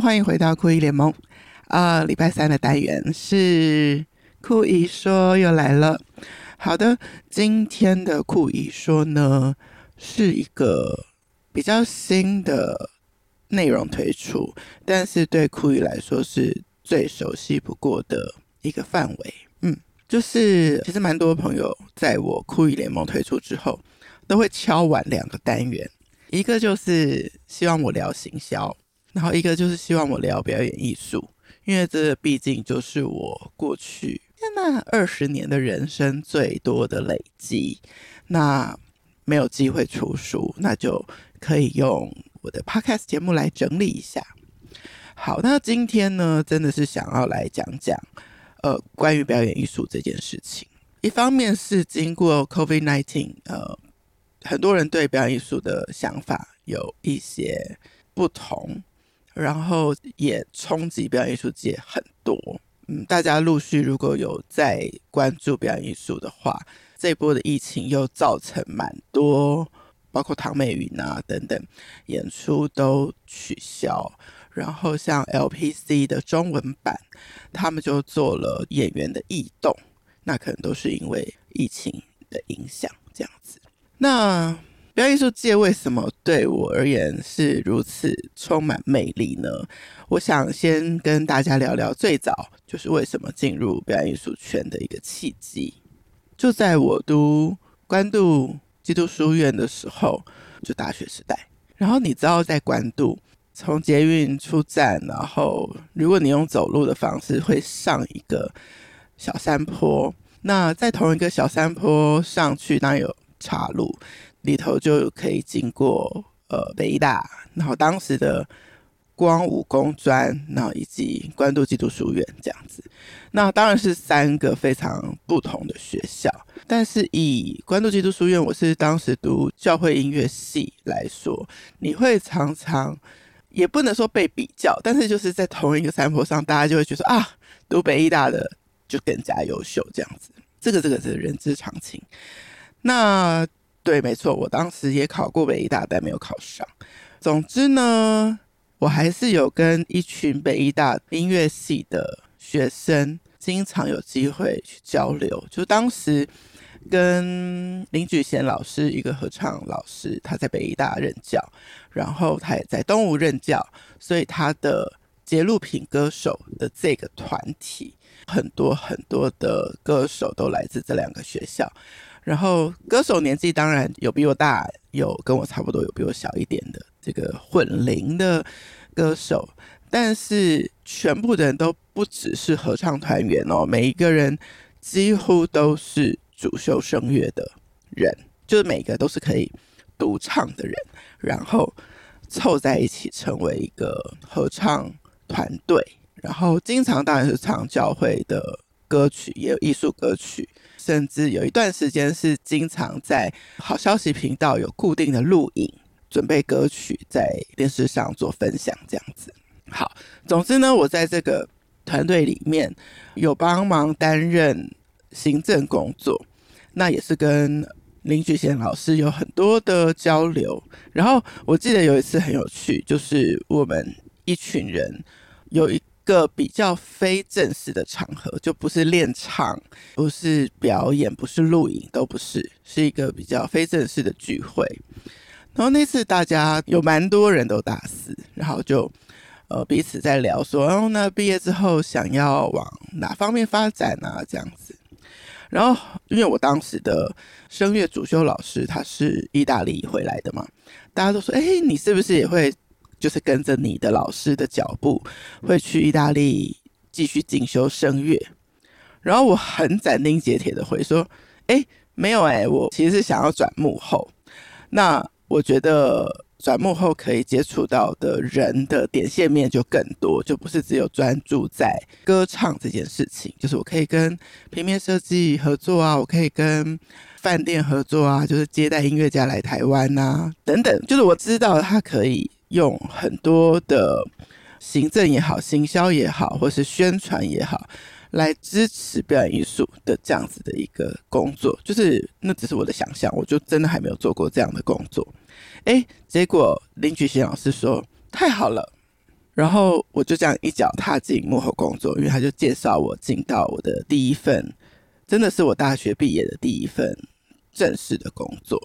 欢迎回到酷姨联盟。啊、呃，礼拜三的单元是酷姨说又来了。好的，今天的酷姨说呢，是一个比较新的内容推出，但是对酷姨来说是最熟悉不过的一个范围。嗯，就是其实蛮多朋友在我酷姨联盟推出之后，都会敲完两个单元，一个就是希望我聊行销。然后一个就是希望我聊表演艺术，因为这毕竟就是我过去那二十年的人生最多的累积。那没有机会出书，那就可以用我的 podcast 节目来整理一下。好，那今天呢，真的是想要来讲讲呃关于表演艺术这件事情。一方面是经过 COVID-19，呃，很多人对表演艺术的想法有一些不同。然后也冲击表演艺术界很多，嗯，大家陆续如果有在关注表演艺术的话，这一波的疫情又造成蛮多，包括唐美云啊等等演出都取消，然后像 LPC 的中文版，他们就做了演员的异动，那可能都是因为疫情的影响这样子，那。表演艺术界为什么对我而言是如此充满魅力呢？我想先跟大家聊聊最早就是为什么进入表演艺术圈的一个契机。就在我读关渡基督书院的时候，就大学时代。然后你知道，在关渡从捷运出站，然后如果你用走路的方式，会上一个小山坡。那在同一个小山坡上去，当然有岔路。里头就可以经过呃北艺大，然后当时的光武工专，然后以及关渡基督书院这样子。那当然是三个非常不同的学校，但是以关渡基督书院，我是当时读教会音乐系来说，你会常常也不能说被比较，但是就是在同一个山坡上，大家就会觉得啊，读北艺大的就更加优秀这样子。这个这个是人之常情。那对，没错，我当时也考过北艺大，但没有考上。总之呢，我还是有跟一群北艺大音乐系的学生经常有机会去交流。就当时跟林举贤老师，一个合唱老师，他在北艺大任教，然后他也在东吴任教，所以他的节录品歌手的这个团体，很多很多的歌手都来自这两个学校。然后歌手年纪当然有比我大，有跟我差不多，有比我小一点的这个混龄的歌手，但是全部的人都不只是合唱团员哦，每一个人几乎都是主修声乐的人，就是每个都是可以独唱的人，然后凑在一起成为一个合唱团队，然后经常当然是唱教会的歌曲，也有艺术歌曲。甚至有一段时间是经常在好消息频道有固定的录影，准备歌曲在电视上做分享，这样子。好，总之呢，我在这个团队里面有帮忙担任行政工作，那也是跟林菊贤老师有很多的交流。然后我记得有一次很有趣，就是我们一群人有一。个比较非正式的场合，就不是练唱，不是表演，不是录影，都不是，是一个比较非正式的聚会。然后那次大家有蛮多人都大四，然后就呃彼此在聊说，哦，那毕业之后想要往哪方面发展啊？这样子。然后因为我当时的声乐主修老师他是意大利回来的嘛，大家都说，哎，你是不是也会？就是跟着你的老师的脚步，会去意大利继续进修声乐。然后我很斩钉截铁的回说：“哎，没有哎，我其实是想要转幕后。那我觉得转幕后可以接触到的人的点线面就更多，就不是只有专注在歌唱这件事情。就是我可以跟平面设计合作啊，我可以跟饭店合作啊，就是接待音乐家来台湾啊，等等。就是我知道他可以。”用很多的行政也好、行销也好，或是宣传也好，来支持表演艺术的这样子的一个工作，就是那只是我的想象，我就真的还没有做过这样的工作。诶，结果林菊贤老师说太好了，然后我就这样一脚踏进幕后工作，因为他就介绍我进到我的第一份，真的是我大学毕业的第一份正式的工作，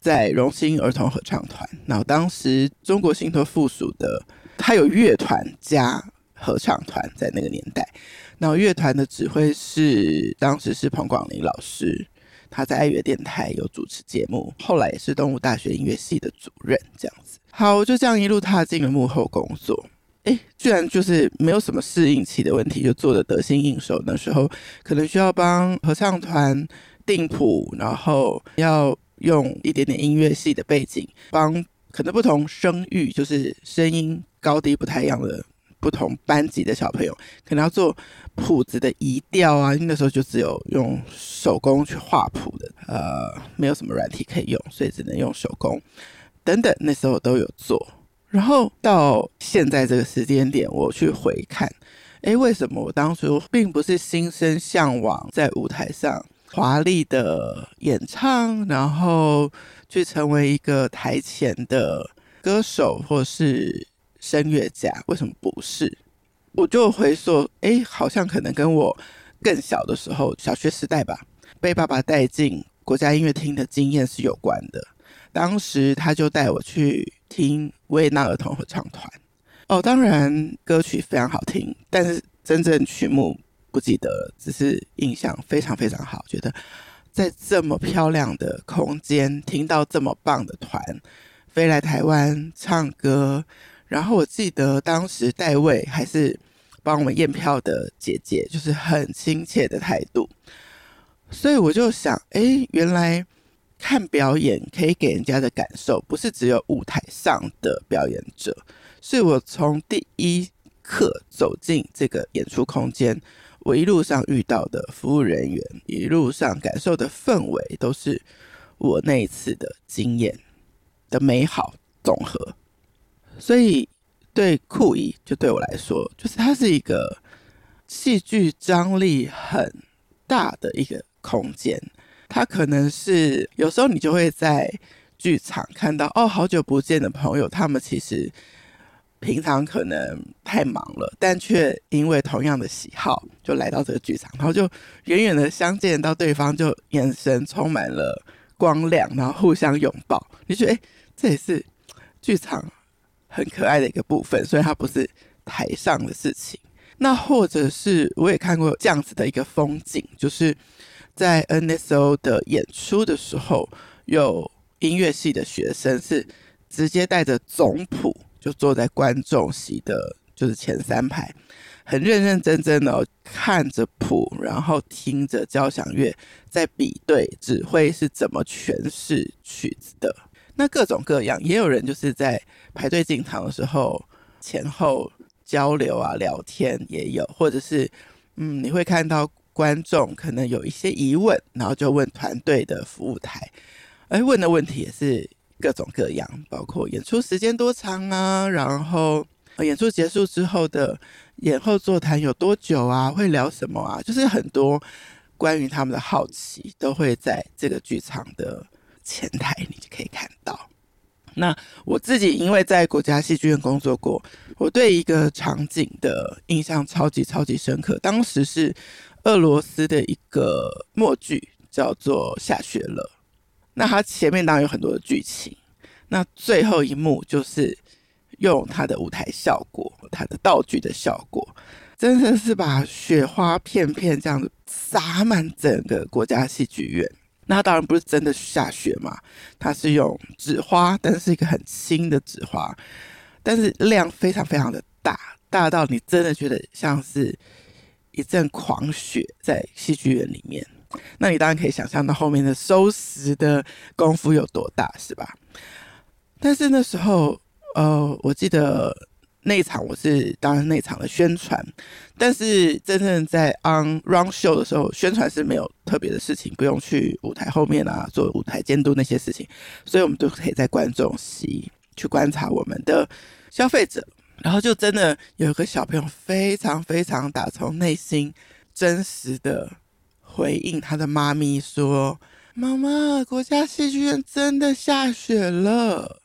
在荣兴儿童合唱团。然后当时中国信托附属的，他有乐团加合唱团，在那个年代，然后乐团的指挥是当时是彭广林老师，他在爱乐电台有主持节目，后来也是东吴大学音乐系的主任，这样子。好，就这样一路踏进了幕后工作。哎，居然就是没有什么适应期的问题，就做得得心应手。那时候可能需要帮合唱团定谱，然后要用一点点音乐系的背景，帮可能不同声域，就是声音高低不太一样的不同班级的小朋友，可能要做谱子的移调啊。那时候就只有用手工去画谱的，呃，没有什么软体可以用，所以只能用手工等等。那时候都有做。然后到现在这个时间点，我去回看，诶，为什么我当初并不是心生向往在舞台上华丽的演唱，然后去成为一个台前的歌手或是声乐家？为什么不是？我就回说，诶，好像可能跟我更小的时候，小学时代吧，被爸爸带进国家音乐厅的经验是有关的。当时他就带我去听维也纳儿童合唱团，哦，当然歌曲非常好听，但是真正曲目不记得了，只是印象非常非常好，觉得在这么漂亮的空间听到这么棒的团飞来台湾唱歌，然后我记得当时代位还是帮我们验票的姐姐，就是很亲切的态度，所以我就想，哎，原来。看表演可以给人家的感受，不是只有舞台上的表演者，所以我从第一刻走进这个演出空间，我一路上遇到的服务人员，一路上感受的氛围，都是我那一次的经验的美好总和。所以，对酷姨就对我来说，就是它是一个戏剧张力很大的一个空间。它可能是有时候你就会在剧场看到哦，好久不见的朋友，他们其实平常可能太忙了，但却因为同样的喜好就来到这个剧场，然后就远远的相见到对方，就眼神充满了光亮，然后互相拥抱。你觉得诶，这也是剧场很可爱的一个部分，所以它不是台上的事情。那或者是我也看过这样子的一个风景，就是。在 NSO 的演出的时候，有音乐系的学生是直接带着总谱，就坐在观众席的，就是前三排，很认认真真的看着谱，然后听着交响乐在比对指挥是怎么诠释曲子的。那各种各样，也有人就是在排队进场的时候前后交流啊、聊天也有，或者是嗯，你会看到。观众可能有一些疑问，然后就问团队的服务台，而问的问题也是各种各样，包括演出时间多长啊，然后演出结束之后的演后座谈有多久啊，会聊什么啊，就是很多关于他们的好奇都会在这个剧场的前台，你就可以看到。那我自己因为在国家戏剧院工作过，我对一个场景的印象超级超级深刻，当时是。俄罗斯的一个默剧叫做《下雪了》，那它前面当然有很多的剧情，那最后一幕就是用它的舞台效果、它的道具的效果，真的是把雪花片片这样子洒满整个国家戏剧院。那当然不是真的下雪嘛，它是用纸花，但是一个很轻的纸花，但是量非常非常的大，大到你真的觉得像是。一阵狂雪在戏剧院里面，那你当然可以想象到后面的收拾的功夫有多大，是吧？但是那时候，呃，我记得那一场我是当然那场的宣传，但是真正在 on run show 的时候，宣传是没有特别的事情，不用去舞台后面啊做舞台监督那些事情，所以我们都可以在观众席去观察我们的消费者。然后就真的有一个小朋友非常非常打从内心真实的回应他的妈咪说：“妈妈，国家戏剧院真的下雪了。”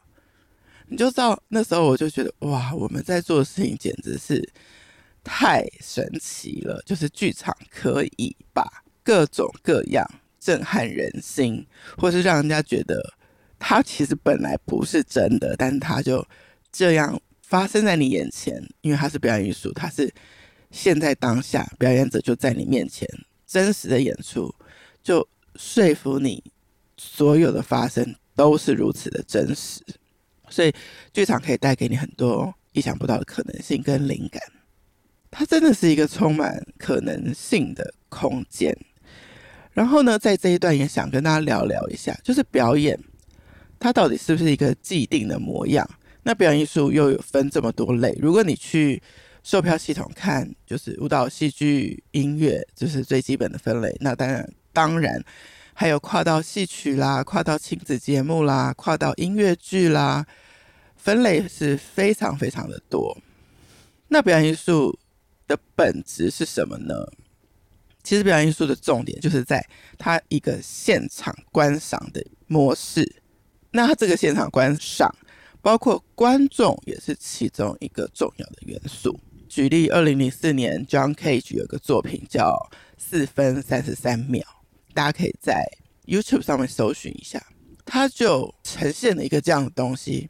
你就知道那时候我就觉得哇，我们在做的事情简直是太神奇了，就是剧场可以把各种各样震撼人心，或是让人家觉得它其实本来不是真的，但是它就这样发生在你眼前，因为它是表演艺术，它是现在当下表演者就在你面前真实的演出，就说服你所有的发生都是如此的真实。所以，剧场可以带给你很多意想不到的可能性跟灵感。它真的是一个充满可能性的空间。然后呢，在这一段也想跟大家聊聊一下，就是表演它到底是不是一个既定的模样？那表演艺术又有分这么多类。如果你去售票系统看，就是舞蹈、戏剧、音乐，就是最基本的分类。那当然，当然。还有跨到戏曲啦，跨到亲子节目啦，跨到音乐剧啦，分类是非常非常的多。那表演艺术的本质是什么呢？其实表演艺术的重点就是在它一个现场观赏的模式。那它这个现场观赏，包括观众也是其中一个重要的元素。举例，二零零四年，John Cage 有个作品叫《四分三十三秒》。大家可以在 YouTube 上面搜寻一下，他就呈现了一个这样的东西。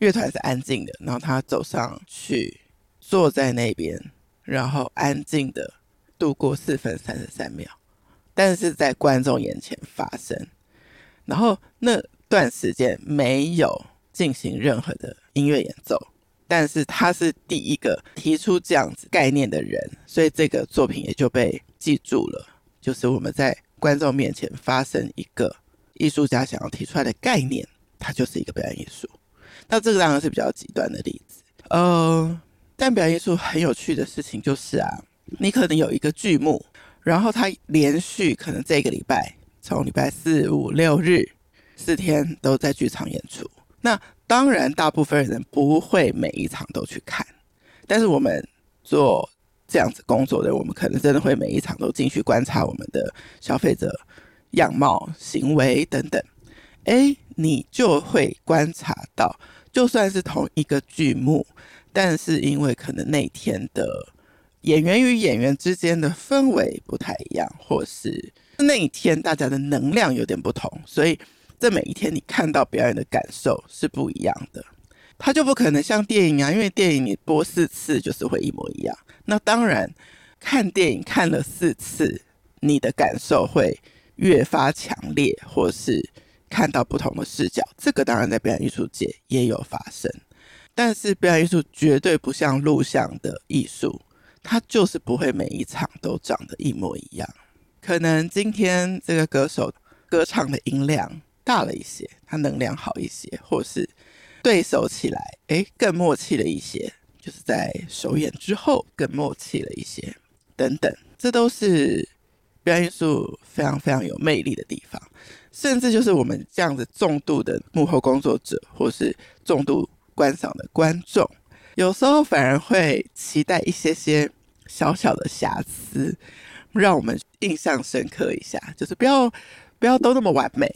乐团是安静的，然后他走上去，坐在那边，然后安静的度过四分三十三秒，但是在观众眼前发生。然后那段时间没有进行任何的音乐演奏，但是他是第一个提出这样子概念的人，所以这个作品也就被记住了。就是我们在。观众面前发生一个艺术家想要提出来的概念，它就是一个表演艺术。那这个当然是比较极端的例子。呃，但表演艺术很有趣的事情就是啊，你可能有一个剧目，然后它连续可能这个礼拜从礼拜四、五、六日四天都在剧场演出。那当然，大部分人不会每一场都去看，但是我们做。这样子工作的，我们可能真的会每一场都进去观察我们的消费者样貌、行为等等。诶，你就会观察到，就算是同一个剧目，但是因为可能那天的演员与演员之间的氛围不太一样，或是那一天大家的能量有点不同，所以这每一天你看到表演的感受是不一样的。它就不可能像电影啊，因为电影你播四次就是会一模一样。那当然，看电影看了四次，你的感受会越发强烈，或是看到不同的视角。这个当然在表演艺术界也有发生，但是表演艺术绝对不像录像的艺术，它就是不会每一场都长得一模一样。可能今天这个歌手歌唱的音量大了一些，他能量好一些，或是。对手起来，诶，更默契了一些，就是在首演之后更默契了一些，等等，这都是表演艺术非常非常有魅力的地方。甚至就是我们这样子重度的幕后工作者，或是重度观赏的观众，有时候反而会期待一些些小小的瑕疵，让我们印象深刻一下，就是不要不要都那么完美，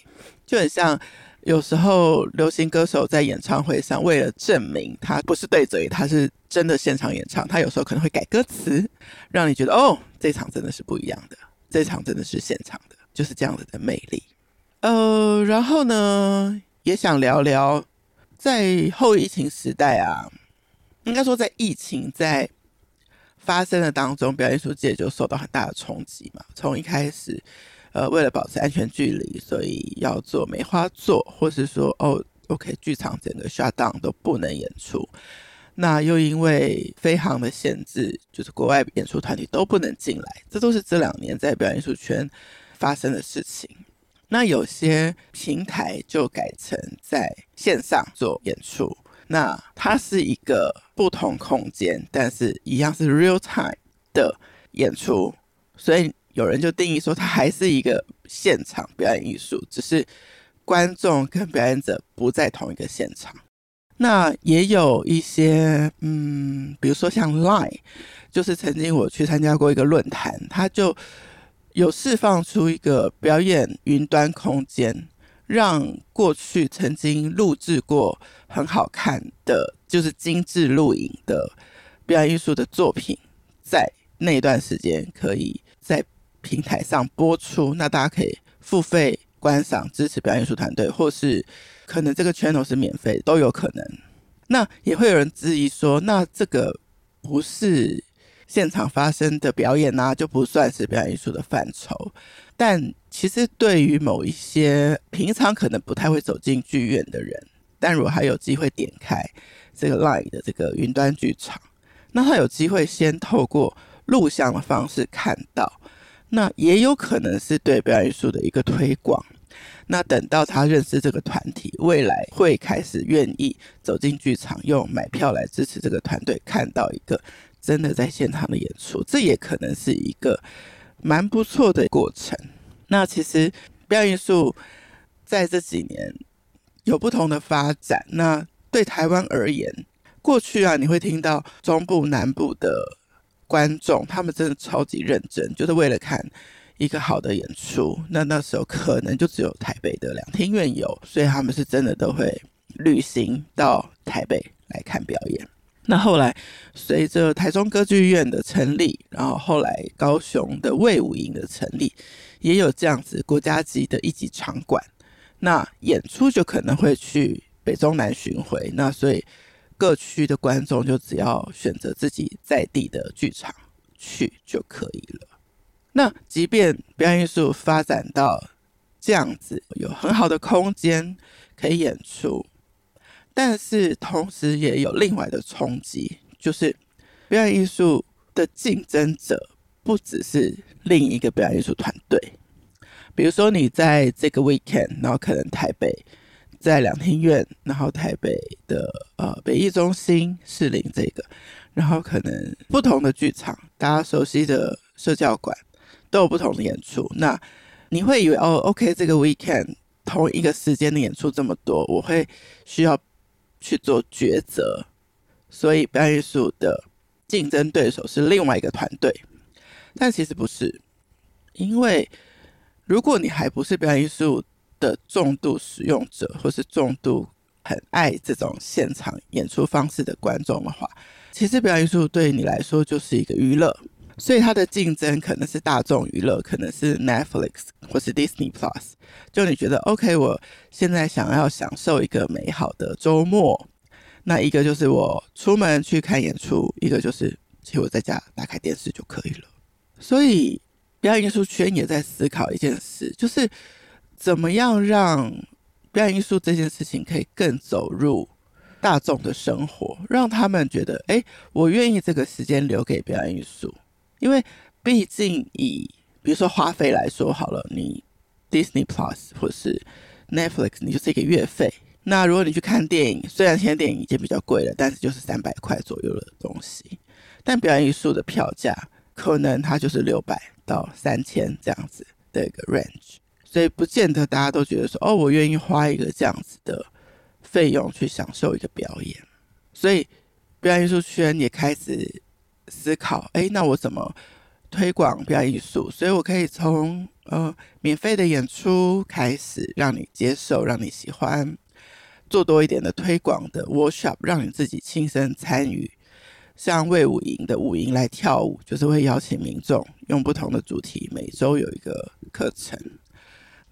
就很像。有时候，流行歌手在演唱会上，为了证明他不是对嘴，他是真的现场演唱，他有时候可能会改歌词，让你觉得哦，这场真的是不一样的，这场真的是现场的，就是这样子的魅力。呃，然后呢，也想聊聊在后疫情时代啊，应该说在疫情在发生的当中，表演艺术界就受到很大的冲击嘛，从一开始。呃，为了保持安全距离，所以要做梅花座，或是说哦，OK，剧场整个 shut down 都不能演出。那又因为飞航的限制，就是国外演出团体都不能进来，这都是这两年在表演艺术圈发生的事情。那有些平台就改成在线上做演出，那它是一个不同空间，但是一样是 real time 的演出，所以。有人就定义说，它还是一个现场表演艺术，只是观众跟表演者不在同一个现场。那也有一些，嗯，比如说像 Line，就是曾经我去参加过一个论坛，它就有释放出一个表演云端空间，让过去曾经录制过很好看的，就是精致录影的表演艺术的作品，在那段时间可以在平台上播出，那大家可以付费观赏，支持表演艺术团队，或是可能这个 channel 是免费，都有可能。那也会有人质疑说，那这个不是现场发生的表演啊，就不算是表演艺术的范畴。但其实对于某一些平常可能不太会走进剧院的人，但如果他有机会点开这个 Line 的这个云端剧场，那他有机会先透过录像的方式看到，那也有可能是对表演艺术的一个推广。那等到他认识这个团体，未来会开始愿意走进剧场，用买票来支持这个团队，看到一个真的在现场的演出，这也可能是一个蛮不错的过程。那其实表演艺术在这几年有不同的发展。那对台湾而言，过去啊，你会听到中部、南部的观众，他们真的超级认真，就是为了看。一个好的演出，那那时候可能就只有台北的两厅院有，所以他们是真的都会旅行到台北来看表演。那后来随着台中歌剧院的成立，然后后来高雄的卫武营的成立，也有这样子国家级的一级场馆，那演出就可能会去北中南巡回。那所以各区的观众就只要选择自己在地的剧场去就可以了。那即便表演艺术发展到这样子，有很好的空间可以演出，但是同时也有另外的冲击，就是表演艺术的竞争者不只是另一个表演艺术团队。比如说，你在这个 weekend，然后可能台北在两厅院，然后台北的呃北艺中心、士林这个，然后可能不同的剧场，大家熟悉的社教馆。都有不同的演出，那你会以为哦，OK，这个 weekend 同一个时间的演出这么多，我会需要去做抉择，所以表演艺术的竞争对手是另外一个团队，但其实不是，因为如果你还不是表演艺术的重度使用者，或是重度很爱这种现场演出方式的观众的话，其实表演艺术对你来说就是一个娱乐。所以它的竞争可能是大众娱乐，可能是 Netflix 或是 Disney Plus。就你觉得 OK，我现在想要享受一个美好的周末，那一个就是我出门去看演出，一个就是其实我在家打开电视就可以了。所以表演艺术圈也在思考一件事，就是怎么样让表演艺术这件事情可以更走入大众的生活，让他们觉得，哎，我愿意这个时间留给表演艺术。因为毕竟以比如说花费来说好了，你 Disney Plus 或是 Netflix，你就是一个月费。那如果你去看电影，虽然现在电影已经比较贵了，但是就是三百块左右的东西。但表演艺术的票价可能它就是六百到三千这样子的一个 range，所以不见得大家都觉得说哦，我愿意花一个这样子的费用去享受一个表演。所以表演艺术圈也开始。思考，哎，那我怎么推广表演艺术？所以我可以从呃免费的演出开始，让你接受，让你喜欢，做多一点的推广的 workshop，让你自己亲身参与。像魏武营的舞营来跳舞，就是会邀请民众用不同的主题，每周有一个课程。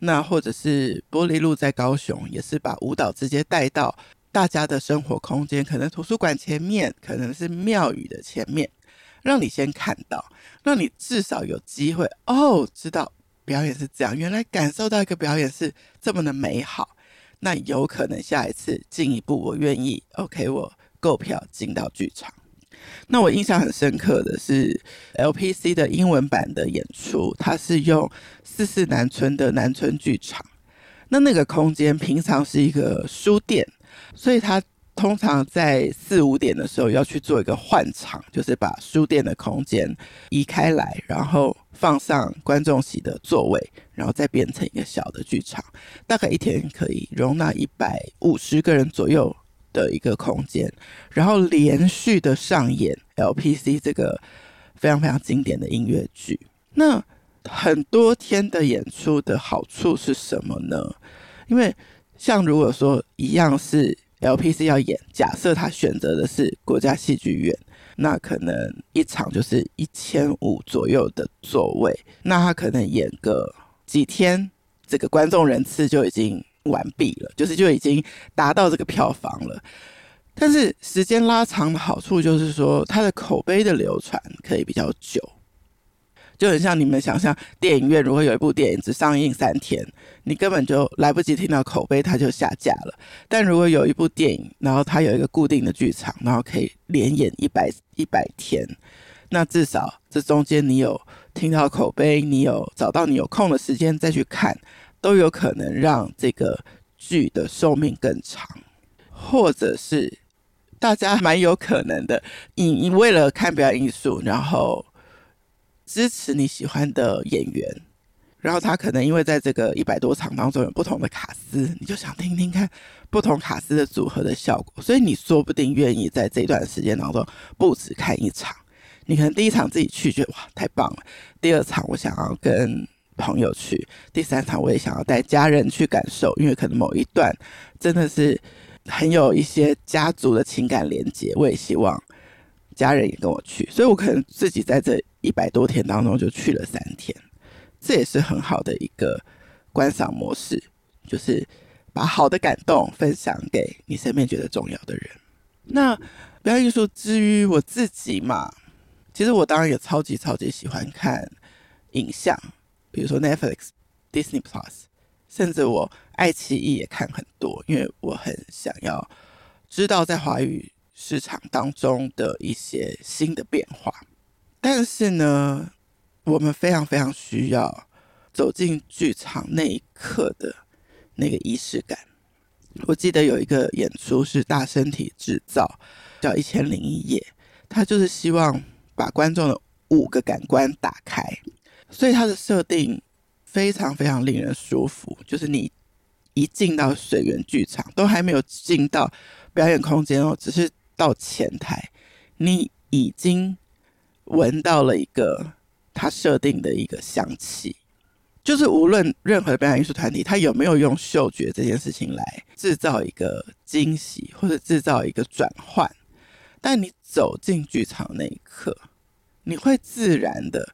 那或者是玻璃路在高雄，也是把舞蹈直接带到大家的生活空间，可能图书馆前面，可能是庙宇的前面。让你先看到，让你至少有机会哦，知道表演是这样，原来感受到一个表演是这么的美好。那有可能下一次进一步，我愿意 OK，我购票进到剧场。那我印象很深刻的是 LPC 的英文版的演出，它是用四四南村的南村剧场。那那个空间平常是一个书店，所以它。通常在四五点的时候要去做一个换场，就是把书店的空间移开来，然后放上观众席的座位，然后再变成一个小的剧场，大概一天可以容纳一百五十个人左右的一个空间，然后连续的上演 LPC 这个非常非常经典的音乐剧。那很多天的演出的好处是什么呢？因为像如果说一样是 LPC 要演，假设他选择的是国家戏剧院，那可能一场就是一千五左右的座位，那他可能演个几天，这个观众人次就已经完毕了，就是就已经达到这个票房了。但是时间拉长的好处就是说，它的口碑的流传可以比较久，就很像你们想象，电影院如果有一部电影只上映三天，你根本就来不及听到口碑，它就下架了。但如果有一部电影，然后它有一个固定的剧场，然后可以连演一百一百天，那至少这中间你有听到口碑，你有找到你有空的时间再去看，都有可能让这个剧的寿命更长，或者是。大家蛮有可能的，你你为了看表演艺术，然后支持你喜欢的演员，然后他可能因为在这个一百多场当中有不同的卡司，你就想听听看不同卡司的组合的效果，所以你说不定愿意在这段时间当中不止看一场，你可能第一场自己去觉得哇太棒了，第二场我想要跟朋友去，第三场我也想要带家人去感受，因为可能某一段真的是。很有一些家族的情感连接，我也希望家人也跟我去，所以我可能自己在这一百多天当中就去了三天，这也是很好的一个观赏模式，就是把好的感动分享给你身边觉得重要的人。那表演艺术之于我自己嘛，其实我当然也超级超级喜欢看影像，比如说 Netflix、Disney Plus。甚至我爱奇艺也看很多，因为我很想要知道在华语市场当中的一些新的变化。但是呢，我们非常非常需要走进剧场那一刻的那个仪式感。我记得有一个演出是大身体制造，叫《一千零一夜》，他就是希望把观众的五个感官打开，所以它的设定。非常非常令人舒服，就是你一进到水源剧场，都还没有进到表演空间哦，只是到前台，你已经闻到了一个他设定的一个香气。就是无论任何的表演艺术团体，他有没有用嗅觉这件事情来制造一个惊喜或者制造一个转换，但你走进剧场那一刻，你会自然的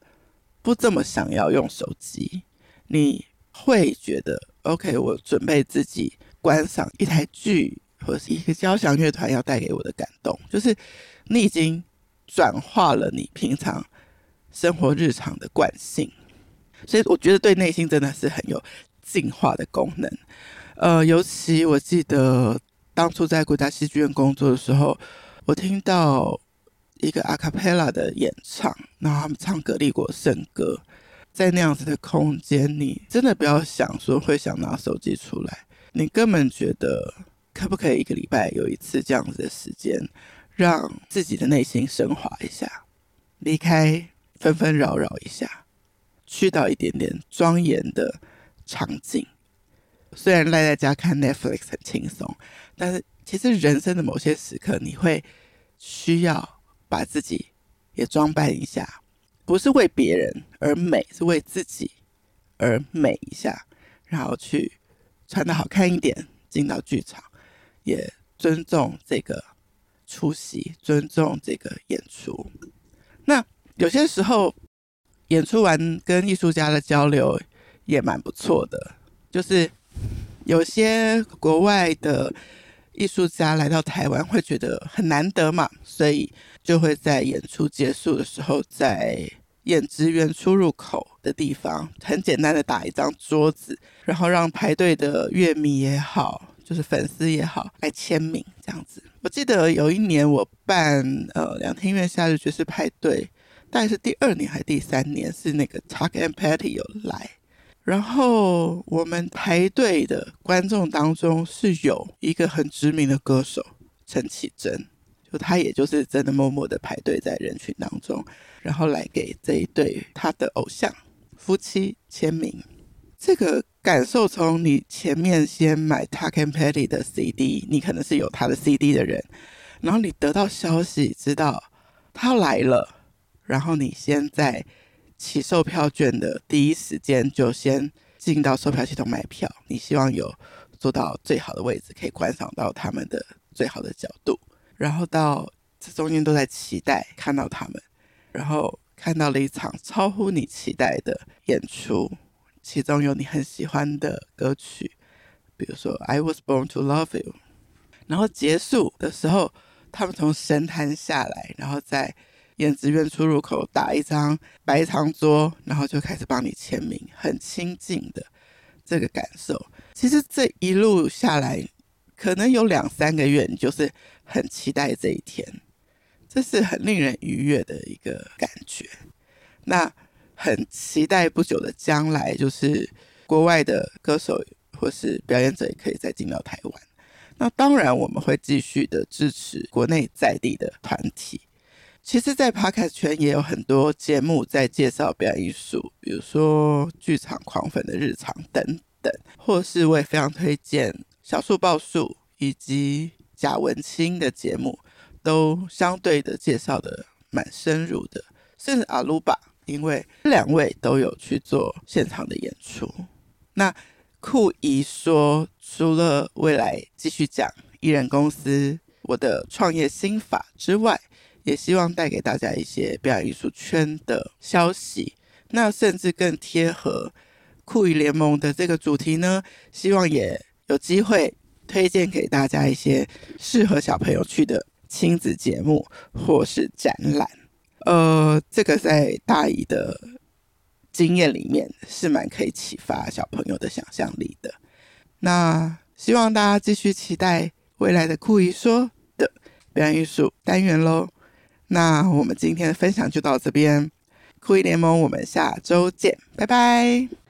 不这么想要用手机。你会觉得，OK，我准备自己观赏一台剧，或者是一个交响乐团要带给我的感动，就是你已经转化了你平常生活日常的惯性，所以我觉得对内心真的是很有净化的功能。呃，尤其我记得当初在国家戏剧院工作的时候，我听到一个阿卡贝拉的演唱，然后他们唱《格利果圣歌》。在那样子的空间，你真的不要想说会想拿手机出来，你根本觉得可不可以一个礼拜有一次这样子的时间，让自己的内心升华一下，离开纷纷扰扰一下，去到一点点庄严的场景。虽然赖在家看 Netflix 很轻松，但是其实人生的某些时刻，你会需要把自己也装扮一下。不是为别人而美，是为自己而美一下，然后去穿得好看一点，进到剧场，也尊重这个出席，尊重这个演出。那有些时候演出完跟艺术家的交流也蛮不错的，就是有些国外的艺术家来到台湾会觉得很难得嘛，所以。就会在演出结束的时候，在演职员出入口的地方，很简单的打一张桌子，然后让排队的乐迷也好，就是粉丝也好，来签名这样子。我记得有一年我办呃两厅院夏日爵士派对，大概是第二年还是第三年，是那个 Tuck and Patty 有来，然后我们排队的观众当中是有一个很知名的歌手陈绮贞。就他也就是真的默默的排队在人群当中，然后来给这一对他的偶像夫妻签名。这个感受从你前面先买 Tuck and Patty 的 CD，你可能是有他的 CD 的人，然后你得到消息知道他来了，然后你先在起售票券的第一时间就先进到售票系统买票，你希望有坐到最好的位置，可以观赏到他们的最好的角度，然后到这中间都在期待看到他们，然后看到了一场超乎你期待的演出，其中有你很喜欢的歌曲，比如说《I Was Born to Love You》，然后结束的时候，他们从神坛下来，然后在演职院出入口打一张白长桌，然后就开始帮你签名，很亲近的这个感受。其实这一路下来，可能有两三个月，你就是很期待这一天，这是很令人愉悦的一个感觉。那很期待不久的将来，就是国外的歌手或是表演者也可以再进到台湾。那当然，我们会继续的支持国内在地的团体。其实，在 Podcast 圈也有很多节目在介绍表演艺术，比如说《剧场狂粉的日常》等等，或是我也非常推荐小树报树以及贾文清的节目，都相对的介绍的蛮深入的。甚至阿鲁巴，因为两位都有去做现场的演出。那酷姨说，除了未来继续讲艺人公司我的创业心法之外，也希望带给大家一些表演艺术圈的消息。那甚至更贴合酷姨联盟的这个主题呢，希望也有机会推荐给大家一些适合小朋友去的亲子节目或是展览。呃，这个在大姨的经验里面是蛮可以启发小朋友的想象力的。那希望大家继续期待未来的酷姨说的表演艺术单元喽。那我们今天的分享就到这边，酷姨联盟，我们下周见，拜拜。